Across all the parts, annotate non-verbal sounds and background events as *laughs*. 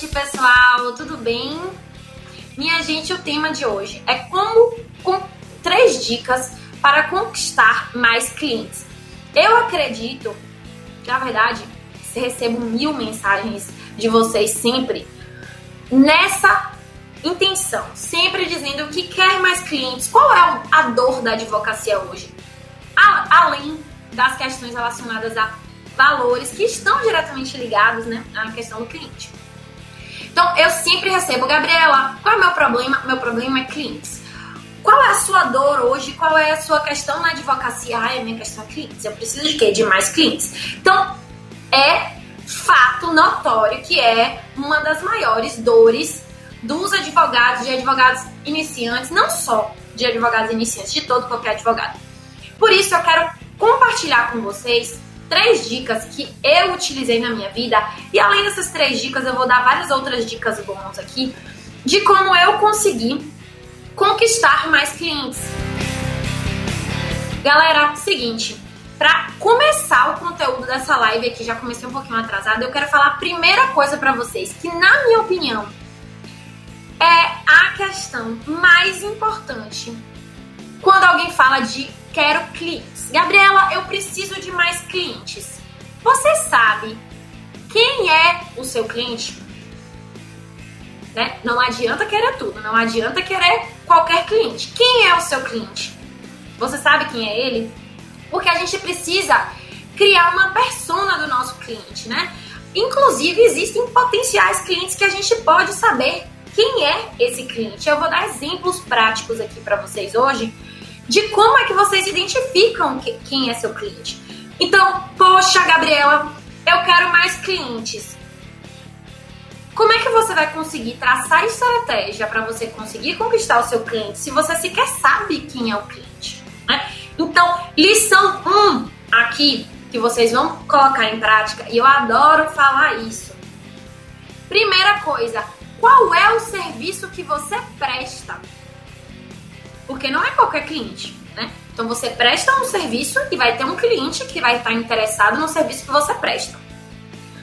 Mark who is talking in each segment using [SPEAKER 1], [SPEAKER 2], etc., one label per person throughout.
[SPEAKER 1] noite, pessoal. Tudo bem? Minha gente, o tema de hoje é como com três dicas para conquistar mais clientes. Eu acredito na verdade, recebo mil mensagens de vocês sempre nessa intenção, sempre dizendo que quer mais clientes. Qual é a dor da advocacia hoje? Além das questões relacionadas a valores que estão diretamente ligados né, à questão do cliente. Então, eu sempre recebo, Gabriela, qual é o meu problema? Meu problema é clientes. Qual é a sua dor hoje? Qual é a sua questão na advocacia? Ah, a minha questão é clientes. Eu preciso de quê? De mais clientes. Então, é fato notório que é uma das maiores dores dos advogados, de advogados iniciantes, não só de advogados iniciantes, de todo qualquer advogado. Por isso, eu quero compartilhar com vocês três dicas que eu utilizei na minha vida. E além dessas três dicas, eu vou dar várias outras dicas bônus aqui de como eu consegui conquistar mais clientes. Galera, seguinte, para começar o conteúdo dessa live aqui, já comecei um pouquinho atrasada, eu quero falar a primeira coisa para vocês, que na minha opinião é a questão mais importante quando alguém fala de quero clientes. Gabriela, eu preciso de mais clientes. Você sabe quem é o seu cliente? Né? Não adianta querer tudo, não adianta querer qualquer cliente. Quem é o seu cliente? Você sabe quem é ele? Porque a gente precisa criar uma persona do nosso cliente, né? Inclusive, existem potenciais clientes que a gente pode saber quem é esse cliente. Eu vou dar exemplos práticos aqui para vocês hoje de como é que vocês identificam que, quem é seu cliente. Então, poxa, Gabriela, eu quero mais clientes. Como é que você vai conseguir traçar estratégia para você conseguir conquistar o seu cliente se você sequer sabe quem é o cliente? Né? Então, lição 1 um aqui que vocês vão colocar em prática, e eu adoro falar isso. Primeira coisa, qual é o serviço que você presta? Porque não é qualquer cliente, né? Então você presta um serviço e vai ter um cliente que vai estar interessado no serviço que você presta.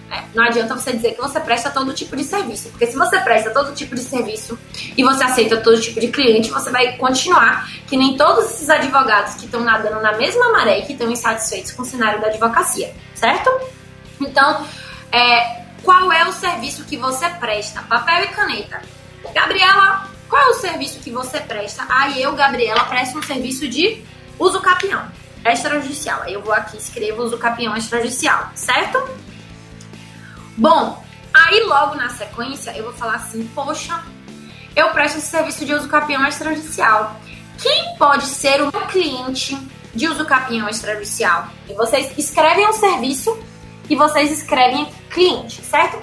[SPEAKER 1] É, não adianta você dizer que você presta todo tipo de serviço, porque se você presta todo tipo de serviço e você aceita todo tipo de cliente, você vai continuar que nem todos esses advogados que estão nadando na mesma maré e que estão insatisfeitos com o cenário da advocacia, certo? Então, é, qual é o serviço que você presta? Papel e caneta. Gabriela, qual é o serviço que você presta? Ah, eu, Gabriela, presto um serviço de uso capião extrajudicial. Aí eu vou aqui escrevo uso capião extrajudicial, certo? Bom, aí logo na sequência eu vou falar assim, poxa, eu presto esse serviço de uso capião extrajudicial. Quem pode ser o meu cliente de uso capião extrajudicial? E vocês escrevem o serviço e vocês escrevem cliente, certo?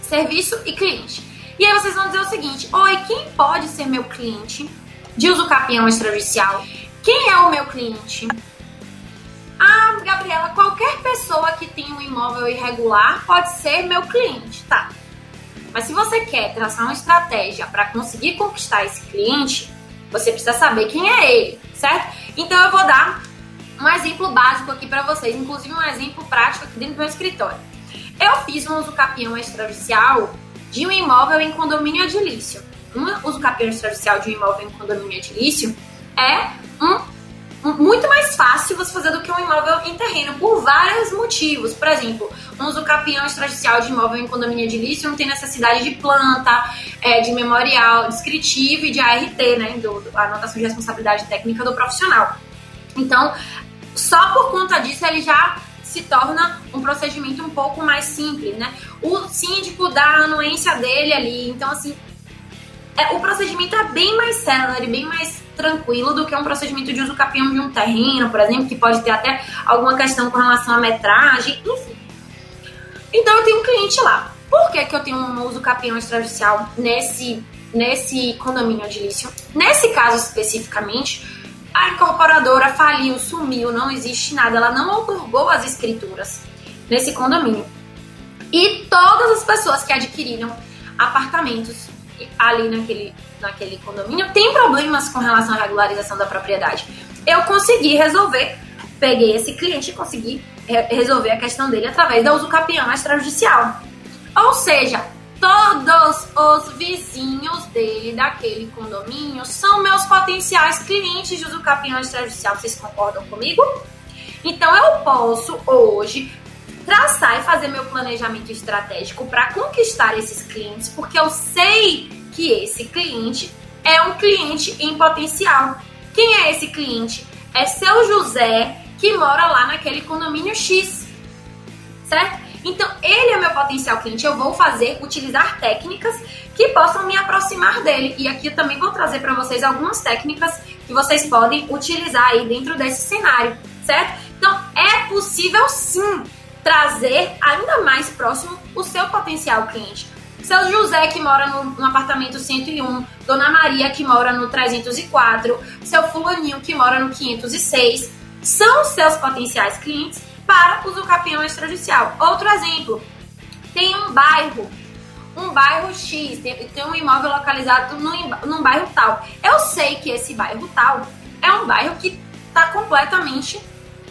[SPEAKER 1] Serviço e cliente. E aí vocês vão dizer o seguinte: Oi, quem pode ser meu cliente de uso capião extrajudicial? Quem é o meu cliente? Ah, Gabriela, qualquer pessoa que tem um imóvel irregular pode ser meu cliente, tá? Mas se você quer traçar uma estratégia para conseguir conquistar esse cliente, você precisa saber quem é ele, certo? Então eu vou dar um exemplo básico aqui para vocês, inclusive um exemplo prático aqui dentro do meu escritório. Eu fiz um uso capião extrajudicial de um imóvel em condomínio edilício. Um uso extrajudicial de um imóvel em condomínio edilício é um, um, muito mais fácil você fazer do que um imóvel em terreno, por vários motivos. Por exemplo, um uso capião extrajudicial de imóvel em condomínio edilício não tem necessidade de planta, é, de memorial descritivo e de ART, né, do, do, anotação de responsabilidade técnica do profissional. Então, só por conta disso ele já se torna um procedimento um pouco mais simples, né? O síndico dá a anuência dele ali, então assim, é, o procedimento é bem mais célere, bem mais tranquilo do que um procedimento de uso capião de um terreno, por exemplo, que pode ter até alguma questão com relação à metragem, enfim. Então eu tenho um cliente lá. Por que, que eu tenho um uso capião extrajudicial nesse, nesse condomínio edilício? Nesse caso especificamente, a incorporadora faliu, sumiu, não existe nada, ela não otorgou as escrituras nesse condomínio. E todas as pessoas que adquiriram apartamentos ali naquele, naquele condomínio têm problemas com relação à regularização da propriedade. Eu consegui resolver, peguei esse cliente e consegui re resolver a questão dele através da uso capião extrajudicial. Ou seja, todos os vizinhos dele, daquele condomínio, são meus potenciais clientes de usucapião extrajudicial. Vocês concordam comigo? Então eu posso hoje traçar e fazer meu planejamento estratégico para conquistar esses clientes, porque eu sei que esse cliente é um cliente em potencial. Quem é esse cliente? É seu José que mora lá naquele condomínio X, certo? Então, ele é meu potencial cliente. Eu vou fazer, utilizar técnicas que possam me aproximar dele. E aqui eu também vou trazer para vocês algumas técnicas que vocês podem utilizar aí dentro desse cenário, certo? Então, é possível sim trazer ainda mais próximo o seu potencial cliente. Seu José, que mora no, no, apartamento 101, Dona Maria, que mora no 304, seu Fulaninho, que mora no 506, são seus potenciais clientes para o Zucapião extrajudicial. Outro exemplo, tem um bairro, um bairro X, tem, tem um imóvel localizado num, num bairro tal. Eu sei que esse bairro tal é um bairro que está completamente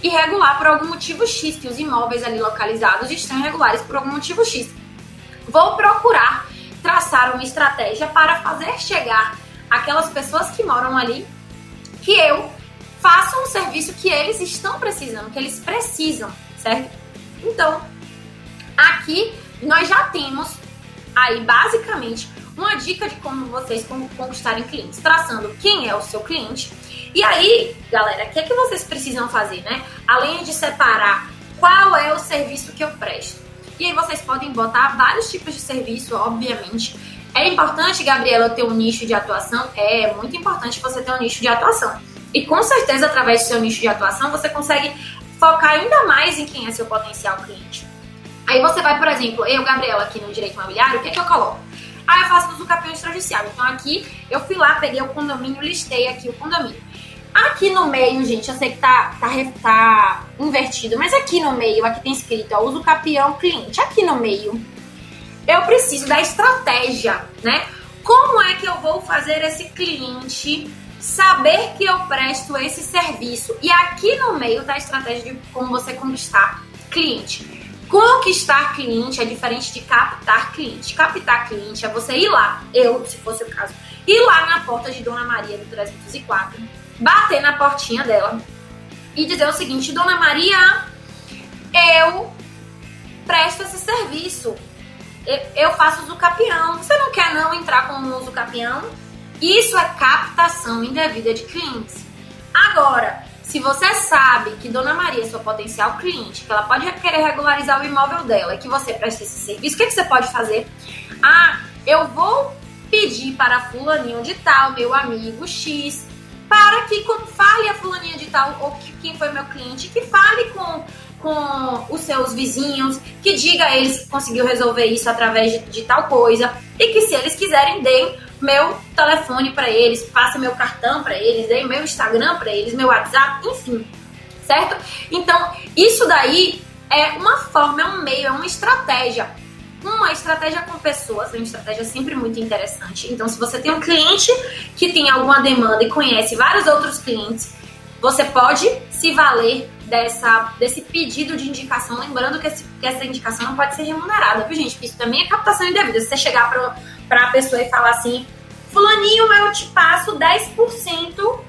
[SPEAKER 1] irregular por algum motivo X, que os imóveis ali localizados estão irregulares por algum motivo X. Vou procurar traçar uma estratégia para fazer chegar aquelas pessoas que moram ali que eu faça um serviço que eles estão precisando, que eles precisam, certo? Então, aqui nós já temos aí basicamente uma dica de como vocês conquistarem clientes, traçando quem é o seu cliente. E aí, galera, o que é que vocês precisam fazer, né? Além de separar qual é o serviço que eu presto. E aí vocês podem botar vários tipos de serviço, obviamente. É importante, Gabriela, ter um nicho de atuação? É, muito importante você ter um nicho de atuação. E com certeza, através do seu nicho de atuação, você consegue focar ainda mais em quem é seu potencial cliente. Aí você vai, por exemplo, eu, Gabriela, aqui no Direito Imobiliário, o que é que eu coloco? Ah, eu faço uso campeão extrajudicial. Então aqui eu fui lá, peguei o condomínio, listei aqui o condomínio. Aqui no meio, gente, eu sei que tá, tá, tá invertido, mas aqui no meio, aqui tem escrito, ó, uso campeão cliente. Aqui no meio, eu preciso da estratégia, né? Como é que eu vou fazer esse cliente saber que eu presto esse serviço? E aqui no meio tá a estratégia de como você conquistar cliente. Conquistar cliente é diferente de captar cliente. Captar cliente é você ir lá, eu, se fosse o caso, ir lá na porta de Dona Maria do 304, bater na portinha dela e dizer o seguinte: Dona Maria, eu presto esse serviço. Eu faço uso capião. Você não quer não entrar com o uso capião? Isso é captação indevida de clientes. Agora, se você sabe que Dona Maria é sua potencial cliente, que ela pode querer regularizar o imóvel dela e que você presta esse serviço, o que, você pode fazer? Ah, eu vou pedir para fulaninho de tal, meu amigo X, para que fale a fulaninha de tal, ou que, quem foi meu cliente, que fale com, com os seus vizinhos, que diga a eles que conseguiu resolver isso através de, de tal coisa, e que se eles quiserem, deem meu telefone para eles, passe meu cartão para eles, dei meu Instagram para eles, meu WhatsApp, enfim, certo? Então, isso daí é uma forma, é um meio, é uma estratégia. Uma estratégia com pessoas, uma estratégia sempre muito interessante. Então, se você tem um cliente que tem alguma demanda e conhece vários outros clientes, você pode se valer dessa, desse pedido de indicação, lembrando que, esse, que essa indicação não pode ser remunerada, viu, gente? Porque isso também é captação indevida. Se você chegar para a pessoa e falar assim, Fulaninho, eu te passo 10%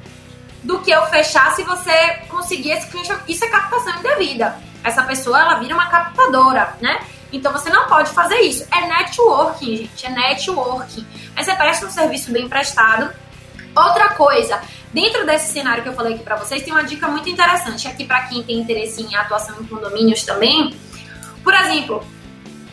[SPEAKER 1] do que eu fechar se você conseguir esse cliente. Isso é captação indevida. Essa pessoa, ela vira uma captadora, né? Então você não pode fazer isso. É networking, gente. É networking. Mas você presta um serviço bem prestado. Outra coisa, dentro desse cenário que eu falei aqui para vocês, tem uma dica muito interessante aqui para quem tem interesse em atuação em condomínios também. Por exemplo,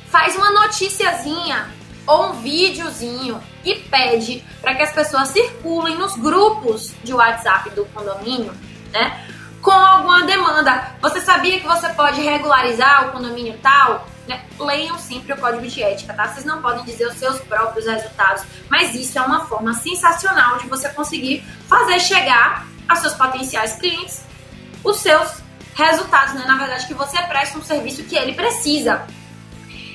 [SPEAKER 1] faz uma noticiazinha ou um videozinho e pede para que as pessoas circulem nos grupos de WhatsApp do condomínio, né? Com alguma demanda. Você sabia que você pode regularizar o condomínio tal? Né? Leiam sempre o código de ética, tá? Vocês não podem dizer os seus próprios resultados, mas isso é uma forma sensacional de você conseguir fazer chegar aos seus potenciais clientes os seus resultados, né? Na verdade, que você presta um serviço que ele precisa.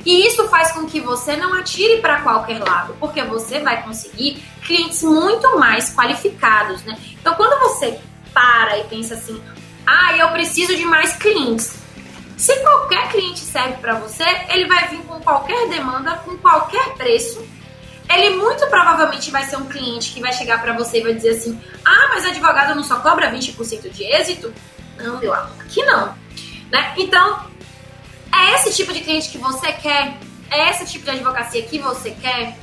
[SPEAKER 1] E isso faz com que você não atire para qualquer lado, porque você vai conseguir clientes muito mais qualificados, né? Então, quando você para e pensa assim, ah, eu preciso de mais clientes, Se qualquer cliente serve para você, ele vai vir com qualquer demanda, com qualquer preço. Ele muito provavelmente vai ser um cliente que vai chegar para você e vai dizer assim: "Ah, mas advogado não só cobra 20% de êxito?" Não, meu amor, aqui não. Né? Então, é esse tipo de cliente que você quer? É esse tipo de advocacia que você quer?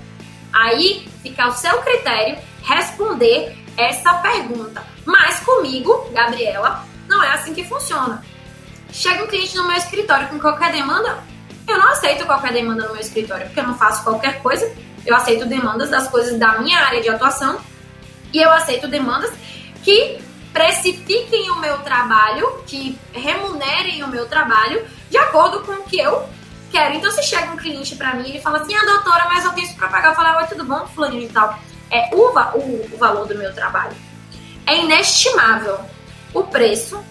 [SPEAKER 1] Aí fica ao seu critério responder essa pergunta. Mas comigo, Gabriela, não é assim que funciona. Chega um cliente no meu escritório com qualquer demanda, eu não aceito qualquer demanda no meu escritório, porque eu não faço qualquer coisa. Eu aceito demandas das coisas da minha área de atuação e eu aceito demandas que precifiquem o meu trabalho, que remunerem o meu trabalho de acordo com o que eu quero. Então, se chega um cliente para mim e fala assim: ah, doutora, mas eu tenho isso para pagar, eu falo: oi, tudo bom, fulaninho e tal. É o, o, o valor do meu trabalho. É inestimável. O preço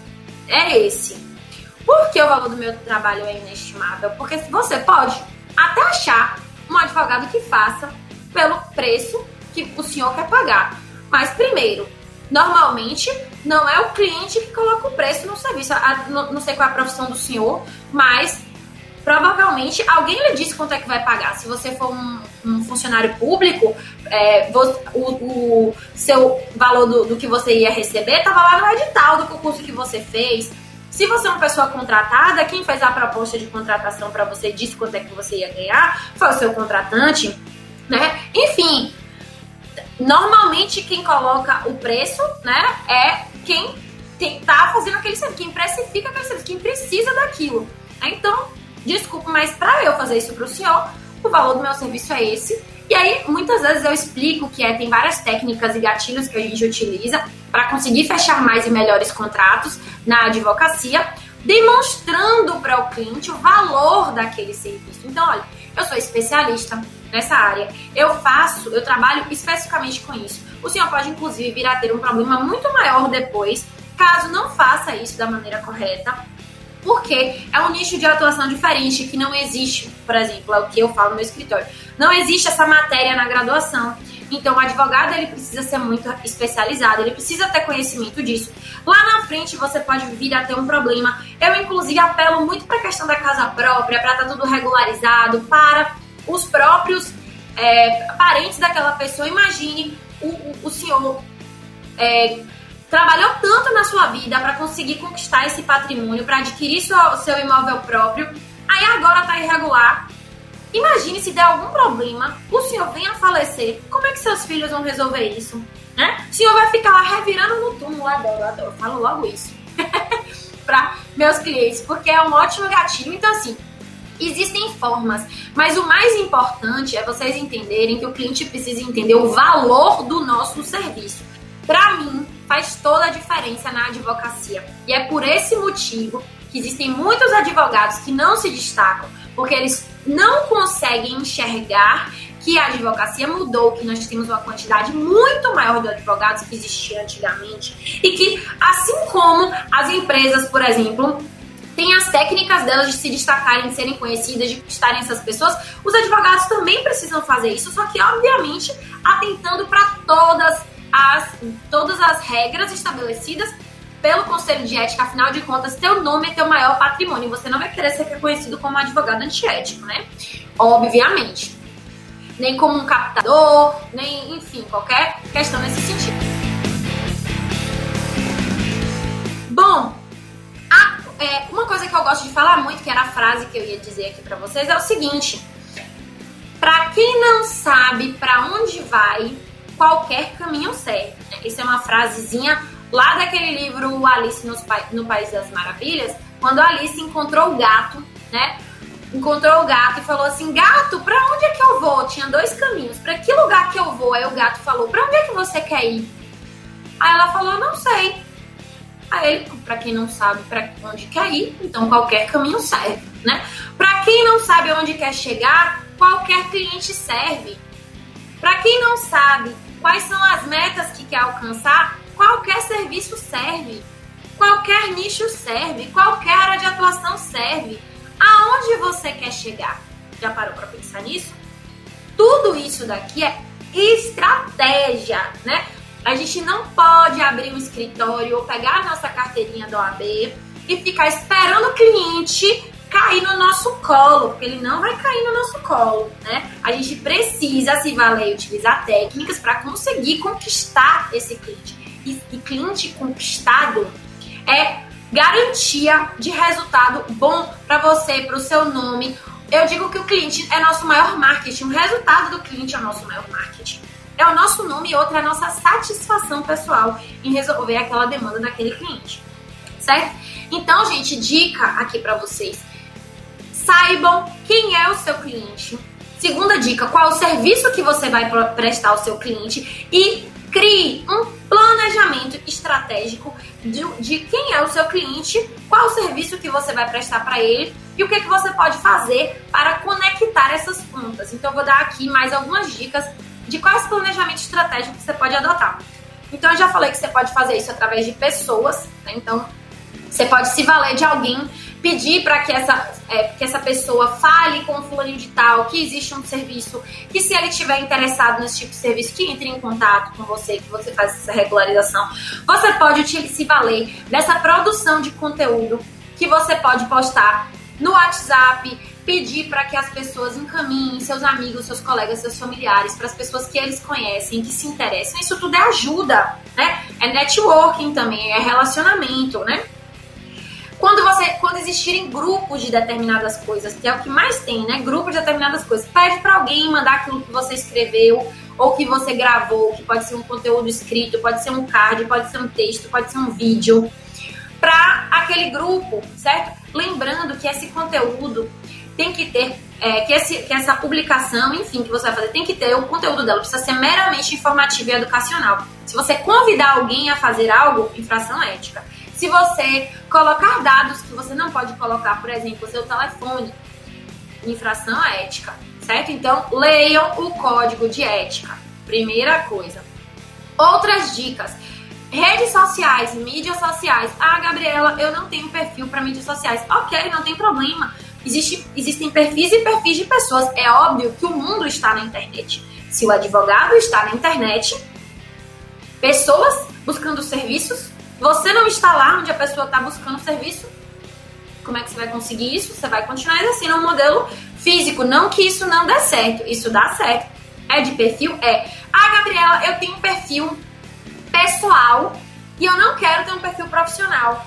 [SPEAKER 1] é esse. Por que o valor do meu trabalho é inestimável? Porque você pode até achar um advogado que faça pelo preço que o senhor quer pagar. Mas primeiro, normalmente não é o cliente que coloca o preço no serviço. Não sei qual é a profissão do senhor, mas provavelmente alguém lhe disse quanto é que vai pagar. Se você for um, um funcionário público, é, o, o, seu valor do, do, que você ia receber estava lá no edital do concurso que você fez. Se você é uma pessoa contratada, quem fez a proposta de contratação para você disse quanto é que você ia ganhar foi o seu contratante, né? Enfim, normalmente quem coloca o preço, né, é quem está fazendo aquele serviço, quem precifica aquele serviço, quem precisa daquilo. Então, desculpa, mas para eu fazer isso para o senhor, o valor do meu serviço é esse. E aí, muitas vezes eu explico que é, tem várias técnicas e gatilhos que a gente utiliza para conseguir fechar mais e melhores contratos na advocacia, demonstrando para o cliente o valor daquele serviço. Então, olha, eu sou especialista nessa área, eu faço, eu trabalho especificamente com isso. O senhor pode, inclusive, vir a ter um problema muito maior depois, caso não faça isso da maneira correta, porque é um nicho de atuação diferente que não existe, por exemplo, é o que eu falo no meu escritório. Não existe essa matéria na graduação. Então, o advogado ele precisa ser muito especializado, ele precisa ter conhecimento disso. Lá na frente você pode vir a ter um problema. Eu, inclusive, apelo muito para a questão da casa própria, para estar tá tudo regularizado, para os próprios é, parentes daquela pessoa. Imagine o, o, o senhor é, trabalhou tanto na sua vida para conseguir conquistar esse patrimônio, para adquirir seu, seu imóvel próprio, aí agora está irregular. Imagine se der algum problema, o senhor venha a falecer, como é que seus filhos vão resolver isso? Né? O senhor vai ficar lá revirando no túmulo, adoro, adoro, falo logo isso *laughs* para meus clientes, porque é um ótimo gatilho. Então, assim, Existem formas, mas o mais importante é vocês entenderem que o cliente precisa entender o valor do nosso serviço. Para mim, faz toda a diferença na advocacia. E é por esse motivo que existem muitos advogados que não se destacam, porque eles não conseguem enxergar que a advocacia mudou, que nós temos uma quantidade muito maior de advogados que existia antigamente e que, assim como as empresas, por exemplo, têm as técnicas delas de se destacarem, de serem conhecidas, de estarem essas pessoas, os advogados também precisam fazer isso, só que, obviamente, atentando para todas as, todas as regras estabelecidas pelo Conselho de Ética, afinal de contas, teu nome é teu maior patrimônio. Você não vai querer ser reconhecido como advogado antiético, né? Obviamente. Nem como um captador, nem, enfim, qualquer questão nesse sentido. Bom, é, uma coisa que eu gosto de falar muito, que era a frase que eu ia dizer aqui para vocês, é o seguinte: para quem não sabe para onde vai, qualquer caminho serve. Isso é uma frasezinha lá daquele livro Alice no País das Maravilhas, quando Alice encontrou o gato, né? Encontrou o gato e falou assim: Gato, pra onde é que eu vou? Tinha dois caminhos. Pra que lugar que eu vou? Aí o gato falou: Pra onde é que você quer ir? Aí ela falou: Não sei. Aí ele, pra quem não sabe pra onde quer ir, então qualquer caminho serve, né? Pra quem não sabe onde quer chegar, qualquer cliente serve. Pra quem não sabe quais são as metas que quer alcançar, qualquer serviço serve, qualquer nicho serve, qualquer área de atuação serve. Aonde você quer chegar? Já parou para pensar nisso? Tudo isso daqui é estratégia, né? A gente não pode abrir um escritório ou pegar a nossa carteirinha da OAB e ficar esperando o cliente cair no nosso colo, porque ele não vai cair no nosso colo, né? A gente precisa se valer e utilizar técnicas para conseguir conquistar esse cliente. E, e cliente conquistado é garantia de resultado bom para você, para o seu nome. Eu digo que o cliente é nosso maior marketing, o resultado do cliente é o nosso maior marketing. É o nosso nome e outra é a nossa satisfação pessoal em resolver aquela demanda daquele cliente. Certo? Então, gente, dica aqui para vocês saibam quem é o seu cliente. Segunda dica, qual é o serviço que você vai prestar ao seu cliente e crie um planejamento estratégico de, de quem é o seu cliente, qual o serviço que você vai prestar para ele e o que, que você pode fazer para conectar essas pontas. Então, eu vou dar aqui mais algumas dicas de quais planejamento estratégico você pode adotar. Então, eu já falei que você pode fazer isso através de pessoas, né? Então, você pode se valer de alguém pedir para que essa, é, que essa pessoa fale com o fulano de tal que existe um serviço, que se ele estiver interessado nesse tipo de serviço, que entre em contato com você, que você faz essa regularização. Você pode se valer dessa produção de conteúdo que você pode postar no WhatsApp, pedir para que as pessoas encaminhem seus amigos, seus colegas, seus familiares, para as pessoas que eles conhecem, que se interessam. Isso tudo é ajuda, né? É networking também, é relacionamento, né? Quando você, quando existirem grupos de determinadas coisas, que é o que mais tem, né? Grupos de determinadas coisas, pede para alguém mandar aquilo que você escreveu ou que você gravou, que pode ser um conteúdo escrito, pode ser um card, pode ser um texto, pode ser um vídeo, para aquele grupo, certo? Lembrando que esse conteúdo tem que ter, é, que, esse, que essa publicação, enfim, que você vai fazer, tem que ter, o conteúdo dela precisa ser meramente informativo e educacional. Se você convidar alguém a fazer algo, infração ética. Se você colocar dados que você não pode colocar, por exemplo, seu telefone, infração à ética, certo? Então, leiam o código de ética. Primeira coisa. Outras dicas. Redes sociais, mídias sociais. Ah, Gabriela, eu não tenho perfil para mídias sociais. Ok, não tem problema. Existe, existem perfis e perfis de pessoas. É óbvio que o mundo está na internet. Se o advogado está na internet, pessoas buscando serviços você não está lá onde a pessoa está buscando serviço. Como é que você vai conseguir isso? Você vai continuar exercendo um modelo físico. Não que isso não dê certo. Isso dá certo. É de perfil? É. Ah, Gabriela, eu tenho um perfil pessoal e eu não quero ter um perfil profissional.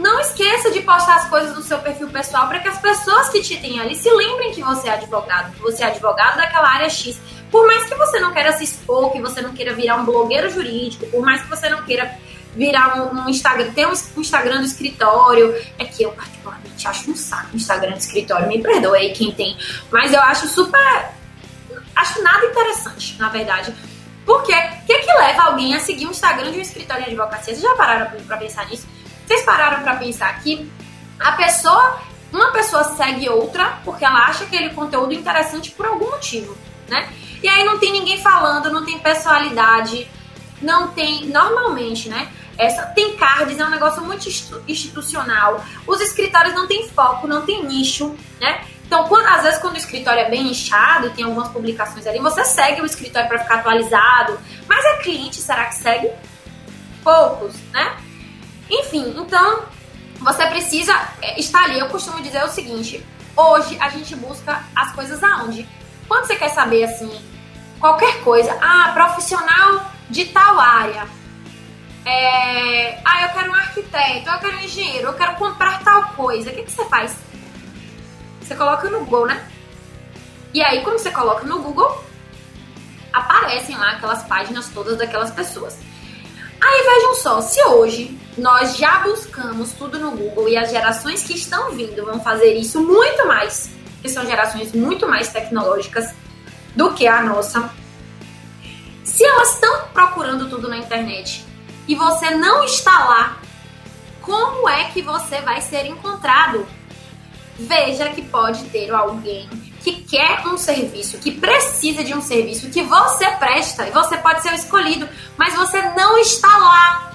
[SPEAKER 1] Não esqueça de postar as coisas no seu perfil pessoal para que as pessoas que te têm ali se lembrem que você é advogado, que você é advogado daquela área X. Por mais que você não queira se expor, que você não queira virar um blogueiro jurídico, por mais que você não queira virar um, um, Instagram, tem um Instagram do escritório, é que eu particularmente acho um saco o Instagram do escritório, me perdoe aí quem tem, mas eu acho super, acho nada interessante, na verdade. Porque o que, que leva alguém a seguir um Instagram de um escritório de advocacia? Vocês já pararam para pensar nisso? Vocês pararam para pensar que a pessoa, uma pessoa segue outra porque ela acha aquele conteúdo interessante por algum motivo, né? E aí não tem ninguém falando, não tem personalidade, não tem, normalmente, né? Essa, tem cards, é um negócio muito institucional. Os escritórios não têm foco, não tem nicho, né? Então, quando, às vezes, quando o escritório é bem inchado e tem algumas publicações ali, você segue o escritório para ficar atualizado. Mas é cliente, será que segue? Poucos, né? Enfim, então, você precisa é, estar ali. Eu costumo dizer o seguinte: hoje a gente busca as coisas aonde? Quando você quer saber, assim, qualquer coisa, ah, profissional de tal área é, ah, eu quero um arquiteto, eu quero um engenheiro, eu quero comprar tal coisa. O que, que você faz? Você coloca no Google, né? E aí, quando você coloca no Google, aparecem lá aquelas páginas todas daquelas pessoas. Aí vejam só, se hoje nós já buscamos tudo no Google e as gerações que estão vindo vão fazer isso muito mais, que são gerações muito mais tecnológicas do que a nossa. Se elas estão procurando tudo na internet e você não está lá, como é que você vai ser encontrado? Veja que pode ter alguém que quer um serviço, que precisa de um serviço que você presta e você pode ser escolhido, mas você não está lá.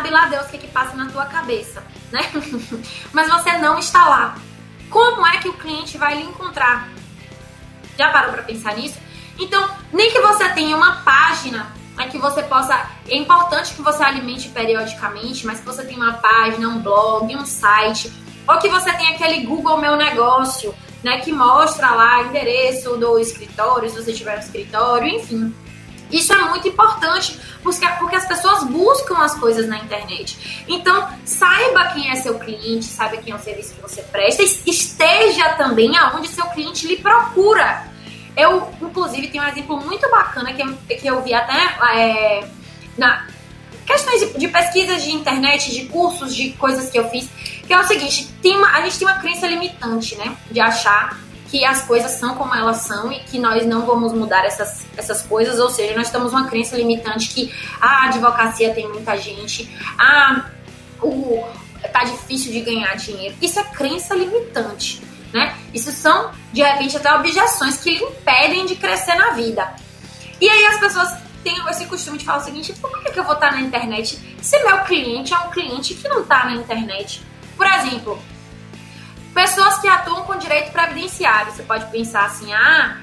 [SPEAKER 1] Sabe lá Deus o que, que passa na tua cabeça, né? *laughs* mas você não está lá. Como é que o cliente vai lhe encontrar? Já parou para pensar nisso? Então, nem que você tenha uma página é que você possa. É importante que você alimente periodicamente, mas que você tenha uma página, um blog, um site, ou que você tenha aquele Google Meu Negócio, né? Que mostra lá endereço do escritório, se você tiver um escritório, enfim. Isso é muito importante porque, porque as pessoas buscam as coisas na internet. Então, saiba quem é seu cliente, saiba quem é o serviço que você presta, esteja também aonde seu cliente lhe procura. Eu, inclusive, tenho um exemplo muito bacana que eu, que eu vi até é, na questões de, de pesquisas de internet, de cursos, de coisas que eu fiz, que é o seguinte, tem uma, a gente tem uma crença limitante, né? De achar que as coisas são como elas são e que nós não vamos mudar essas, essas coisas, ou seja, nós temos uma crença limitante que a advocacia tem muita gente, a o, tá difícil de ganhar dinheiro. Isso é crença limitante, né? Isso são, de repente, até objeções que lhe impedem de crescer na vida. E aí as pessoas têm esse costume de falar o seguinte, por que, que eu vou estar na internet se meu cliente é um cliente que não está na internet? Por exemplo, Pessoas que atuam com direito previdenciário. Você pode pensar assim, ah,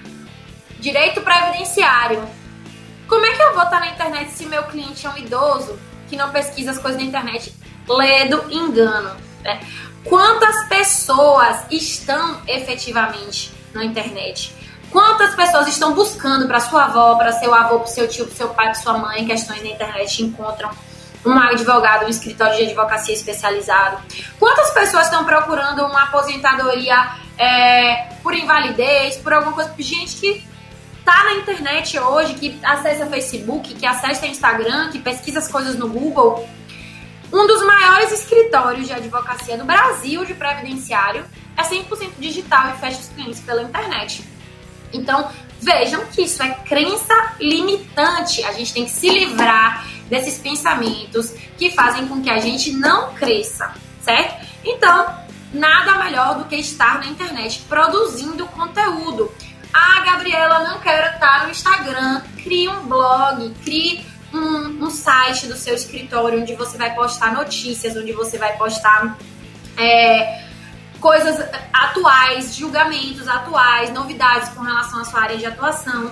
[SPEAKER 1] direito previdenciário. Como é que eu vou estar na internet se meu cliente é um idoso que não pesquisa as coisas na internet? Ledo engano. Né? Quantas pessoas estão efetivamente na internet? Quantas pessoas estão buscando para sua avó, para seu avô, para seu tio, para seu pai, para sua mãe questões na internet encontram um advogado, um escritório de advocacia especializado? Quantas pessoas estão procurando uma aposentadoria é, por invalidez, por alguma coisa? Gente que tá na internet hoje, que acessa Facebook, que acessa Instagram, que pesquisa as coisas no Google. Um dos maiores escritórios de advocacia do Brasil de previdenciário é 100% digital e fecha os clientes pela internet. Então, vejam que isso é crença limitante. A gente tem que se livrar desses pensamentos que fazem com que a gente não cresça, certo? Então, nada melhor do que estar na internet produzindo conteúdo. Ah, Gabriela, não quero estar no Instagram. Crie um blog, crie um, um site do seu escritório onde você vai postar notícias, onde você vai postar é, coisas atuais, julgamentos atuais, novidades com relação à sua área de atuação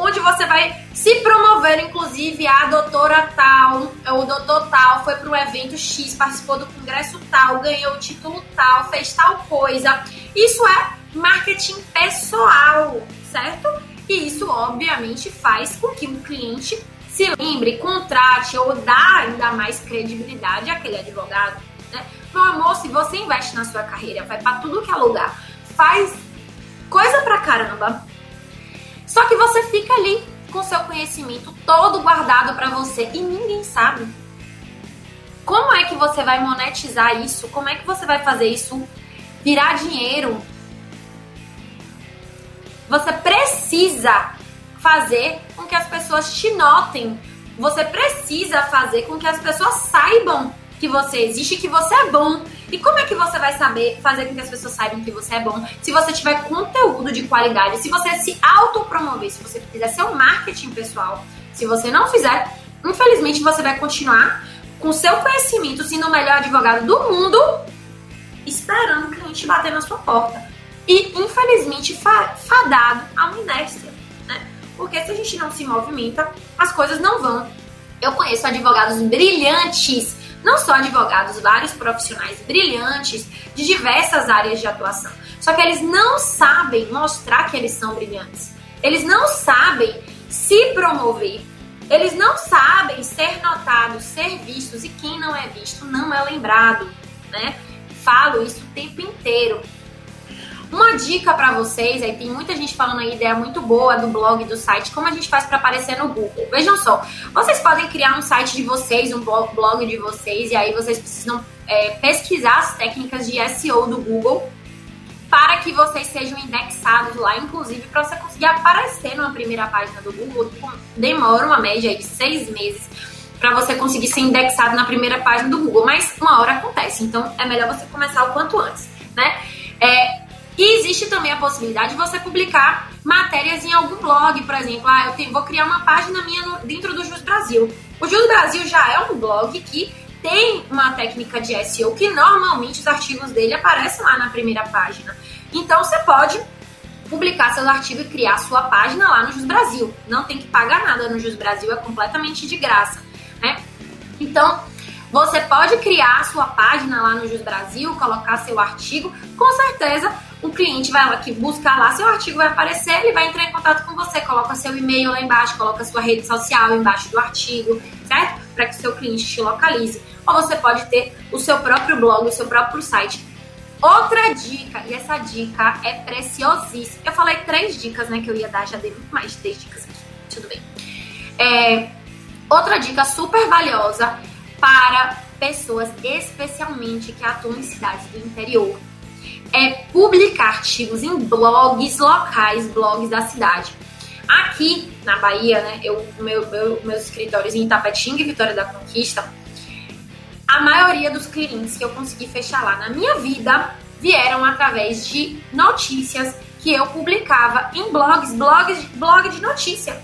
[SPEAKER 1] onde você vai se promover, inclusive a doutora tal, o doutor tal, foi para um evento X, participou do congresso tal, ganhou o título tal, fez tal coisa. Isso é marketing pessoal, certo? E isso, obviamente, faz com que o cliente se lembre, contrate ou dá ainda mais credibilidade àquele advogado. Né? Meu amor, se você investe na sua carreira, vai para tudo que é lugar, faz coisa pra caramba, só que você fica ali com seu conhecimento todo guardado para você e ninguém sabe. Como é que você vai monetizar isso? Como é que você vai fazer isso virar dinheiro? Você precisa fazer com que as pessoas te notem. Você precisa fazer com que as pessoas saibam que você existe que você é bom. E como é que você vai saber fazer com que as pessoas saibam que você é bom? Se você tiver conteúdo de qualidade, se você se autopromover, se você fizer seu marketing pessoal. Se você não fizer, infelizmente você vai continuar com seu conhecimento sendo o melhor advogado do mundo, esperando o cliente bater na sua porta. E infelizmente fadado a uma inércia, né? Porque se a gente não se movimenta, as coisas não vão. Eu conheço advogados brilhantes não só advogados, vários profissionais brilhantes de diversas áreas de atuação. Só que eles não sabem mostrar que eles são brilhantes. Eles não sabem se promover. Eles não sabem ser notados, ser vistos e quem não é visto não é lembrado, né? Falo isso o tempo inteiro. Uma dica para vocês, aí tem muita gente falando aí ideia muito boa do blog, do site, como a gente faz para aparecer no Google. Vejam só, vocês podem criar um site de vocês, um blog de vocês, e aí vocês precisam é, pesquisar as técnicas de SEO do Google para que vocês sejam indexados lá, inclusive para você conseguir aparecer numa primeira página do Google. Demora uma média de seis meses para você conseguir ser indexado na primeira página do Google, mas uma hora acontece, então é melhor você começar o quanto antes, né? É, existe também a possibilidade de você publicar matérias em algum blog, por exemplo. Ah, eu tenho, vou criar uma página minha no, dentro do Jus Brasil. O Jus Brasil já é um blog que tem uma técnica de SEO que normalmente os artigos dele aparecem lá na primeira página. Então você pode publicar seus artigos e criar sua página lá no Jus Brasil. Não tem que pagar nada no Jus Brasil, é completamente de graça, né? Então, você pode criar sua página lá no Jus Brasil, colocar seu artigo, com certeza o cliente vai aqui buscar lá, seu artigo vai aparecer, ele vai entrar em contato com você, coloca seu e-mail lá embaixo, coloca sua rede social embaixo do artigo, certo? Para que seu cliente te localize. Ou você pode ter o seu próprio blog, o seu próprio site. Outra dica, e essa dica é preciosíssima. Eu falei três dicas, né, que eu ia dar, já dei muito mais de três dicas aqui. Tudo bem. É, outra dica super valiosa para pessoas, especialmente que atuam em cidades do interior, é publicar artigos em blogs locais, blogs da cidade. Aqui na Bahia, né, eu, meu, meu, meus escritórios em Itapetinga e Vitória da Conquista, a maioria dos clientes que eu consegui fechar lá na minha vida vieram através de notícias que eu publicava em blogs, blogs, blog de notícia.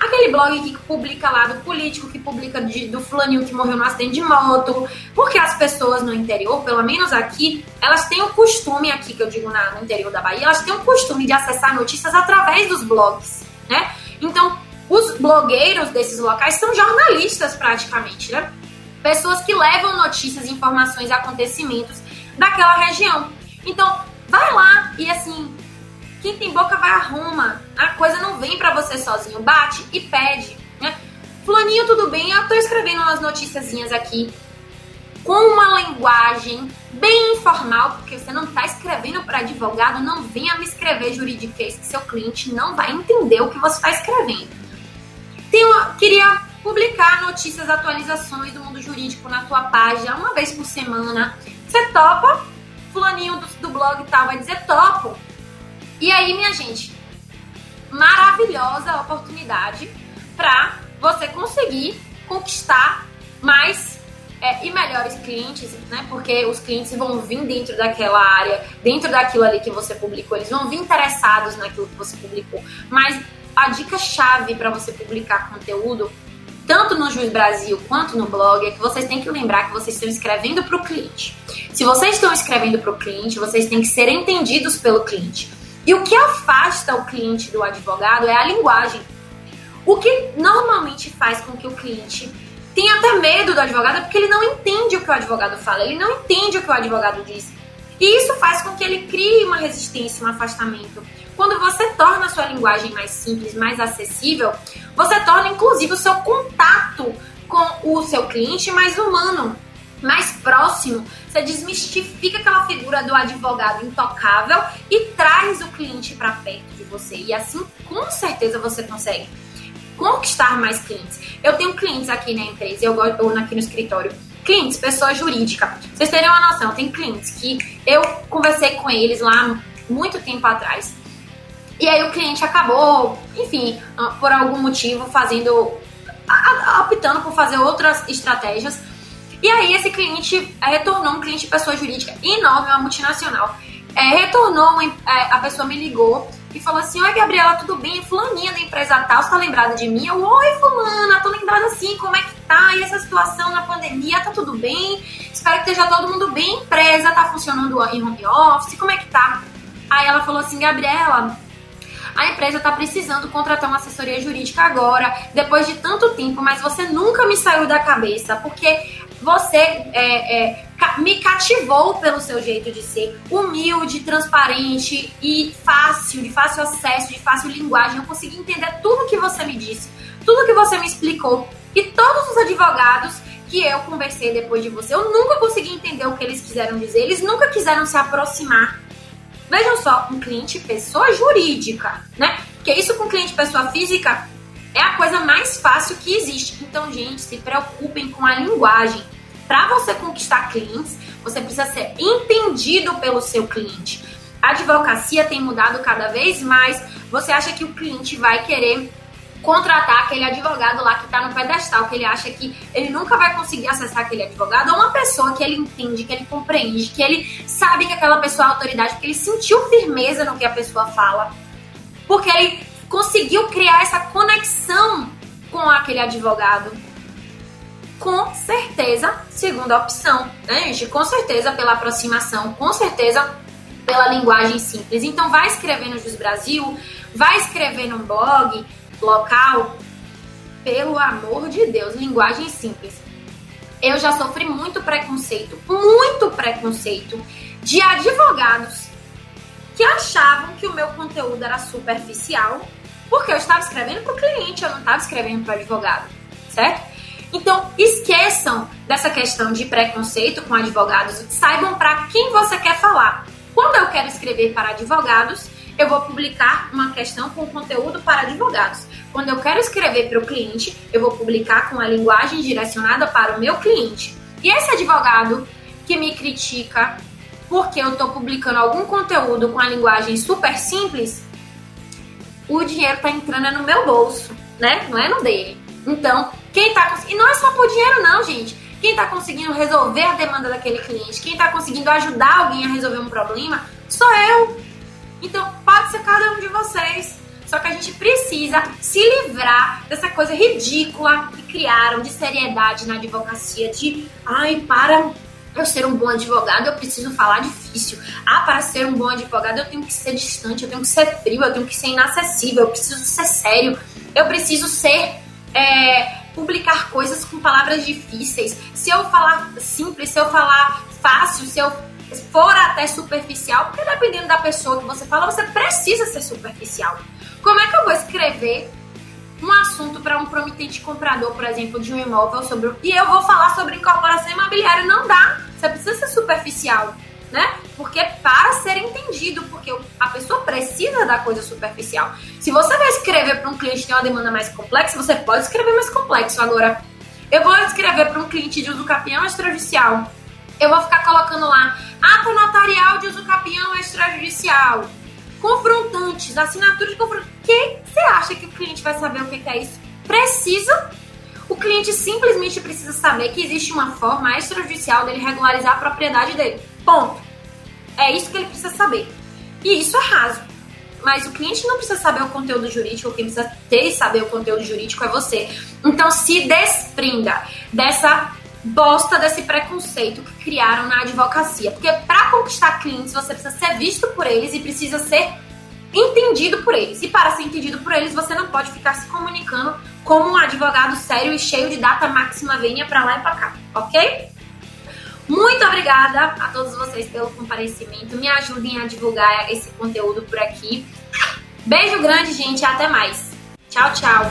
[SPEAKER 1] Aquele blog que publica lá do político, que publica de, do fulaninho que morreu no acidente de moto. Porque as pessoas no interior, pelo menos aqui, elas têm o costume, aqui que eu digo na, no interior da Bahia, elas têm o costume de acessar notícias através dos blogs, né? Então, os blogueiros desses locais são jornalistas praticamente, né? Pessoas que levam notícias, informações, acontecimentos daquela região. Então, vai lá e assim, quem tem boca vai a Roma. A coisa não vem para você sozinho. Bate e pede. Né? Fulaninho, tudo bem? Eu tô escrevendo umas noticiazinhas aqui com uma linguagem bem informal, porque você não está escrevendo para advogado, não venha me escrever juridiquês que seu cliente não vai entender o que você está escrevendo. Queria publicar notícias, atualizações do mundo jurídico na tua página uma vez por semana. Você topa? Fulaninho do, do blog tal vai dizer topo. E aí, minha gente, maravilhosa oportunidade para você conseguir conquistar mais é, e melhores clientes, né? Porque os clientes vão vir dentro daquela área, dentro daquilo ali que você publicou, eles vão vir interessados naquilo que você publicou. Mas a dica chave para você publicar conteúdo, tanto no Juiz Brasil quanto no blog, é que vocês têm que lembrar que vocês estão escrevendo para o cliente. Se vocês estão escrevendo para o cliente, vocês têm que ser entendidos pelo cliente. E o que afasta o cliente do advogado é a linguagem. O que normalmente faz com que o cliente tenha até medo do advogado é porque ele não entende o que o advogado fala, ele não entende o que o advogado diz. E isso faz com que ele crie uma resistência, um afastamento. Quando você torna a sua linguagem mais simples, mais acessível, você torna inclusive o seu contato com o seu cliente mais humano mais próximo, você desmistifica aquela figura do advogado intocável e traz o cliente para perto de você. E assim, com certeza, você consegue conquistar mais clientes. Eu tenho clientes aqui na empresa, eu ou aqui no escritório, clientes, pessoa jurídica. Vocês terem uma noção, tem clientes que eu conversei com eles lá muito tempo atrás. E aí o cliente acabou, enfim, ah, por algum motivo fazendo optando por fazer outras estratégias e aí esse cliente é, retornou, um cliente pessoa jurídica enorme, uma multinacional. É, retornou, é, a pessoa me ligou e falou assim: Oi, Gabriela, tudo bem? Fulaninha da empresa tal, você tá lembrada de mim? Eu, Oi, Fulana, tô lembrada assim, como é que tá? E essa situação na pandemia, tá tudo bem? Espero que esteja todo mundo bem. Empresa tá funcionando em home office, como é que tá? Aí ela falou assim: Gabriela, a empresa está precisando contratar uma assessoria jurídica agora, depois de tanto tempo, mas você nunca me saiu da cabeça, porque você é, é, me cativou pelo seu jeito de ser humilde, transparente e fácil, de fácil acesso, de fácil linguagem. Eu consegui entender tudo que você me disse, tudo que você me explicou. E todos os advogados que eu conversei depois de você, eu nunca consegui entender o que eles quiseram dizer, eles nunca quiseram se aproximar. Vejam só, um cliente pessoa jurídica, né? Porque isso com cliente pessoa física é a coisa mais fácil que existe. Então, gente, se preocupem com a linguagem. Para você conquistar clientes, você precisa ser entendido pelo seu cliente. A advocacia tem mudado cada vez mais. Você acha que o cliente vai querer contratar aquele advogado lá que está no pedestal, que ele acha que ele nunca vai conseguir acessar aquele advogado, ou uma pessoa que ele entende, que ele compreende, que ele sabe que aquela pessoa é autoridade, porque ele sentiu firmeza no que a pessoa fala, porque ele conseguiu criar essa conexão com aquele advogado. Com certeza, segunda opção, né, gente? Com certeza pela aproximação, com certeza pela linguagem simples. Então vai escrever no Jus Brasil, vai escrever num blog local, pelo amor de Deus, linguagem simples. Eu já sofri muito preconceito, muito preconceito de advogados que achavam que o meu conteúdo era superficial, porque eu estava escrevendo para o cliente, eu não estava escrevendo para o advogado, certo? Então, esqueçam dessa questão de preconceito com advogados, saibam para quem você quer falar. Quando eu quero escrever para advogados, eu vou publicar uma questão com conteúdo para advogados. Quando eu quero escrever para o cliente, eu vou publicar com a linguagem direcionada para o meu cliente. E esse advogado que me critica porque eu estou publicando algum conteúdo com a linguagem super simples, o dinheiro está entrando no meu bolso, né? Não é no dele. Então, quem tá E não é só por dinheiro, não, gente. Quem tá conseguindo resolver a demanda daquele cliente, quem tá conseguindo ajudar alguém a resolver um problema, sou eu. Então, pode ser cada um de vocês. Só que a gente precisa se livrar dessa coisa ridícula que criaram de seriedade na advocacia, de ai, para eu ser um bom advogado, eu preciso falar difícil. Ah, para ser um bom advogado, eu tenho que ser distante, eu tenho que ser frio, eu tenho que ser inacessível, eu preciso ser sério, eu preciso ser. É, publicar coisas com palavras difíceis. Se eu falar simples, se eu falar fácil, se eu for até superficial, porque dependendo da pessoa que você fala, você precisa ser superficial. Como é que eu vou escrever um assunto para um promitente comprador, por exemplo, de um imóvel sobre e eu vou falar sobre incorporação imobiliária? Não dá. Você precisa ser superficial né? Porque para ser entendido, porque a pessoa precisa da coisa superficial. Se você vai escrever para um cliente que tem uma demanda mais complexa, você pode escrever mais complexo. Agora, eu vou escrever para um cliente de uso capião extrajudicial. Eu vou ficar colocando lá ato notarial de uso capião extrajudicial. Confrontantes, assinatura de confrontantes. Que você acha que o cliente vai saber o que é isso? Precisa o cliente simplesmente precisa saber que existe uma forma extrajudicial dele regularizar a propriedade dele. Ponto. É isso que ele precisa saber. E isso é raso. Mas o cliente não precisa saber o conteúdo jurídico, quem precisa ter e saber o conteúdo jurídico é você. Então se desprenda dessa bosta desse preconceito que criaram na advocacia. Porque para conquistar clientes, você precisa ser visto por eles e precisa ser entendido por eles. E para ser entendido por eles, você não pode ficar se comunicando como um advogado sério e cheio de data máxima vênia para lá e para cá, ok? Muito obrigada a todos vocês pelo comparecimento. Me ajudem a divulgar esse conteúdo por aqui. Beijo grande, gente. Até mais. Tchau, tchau.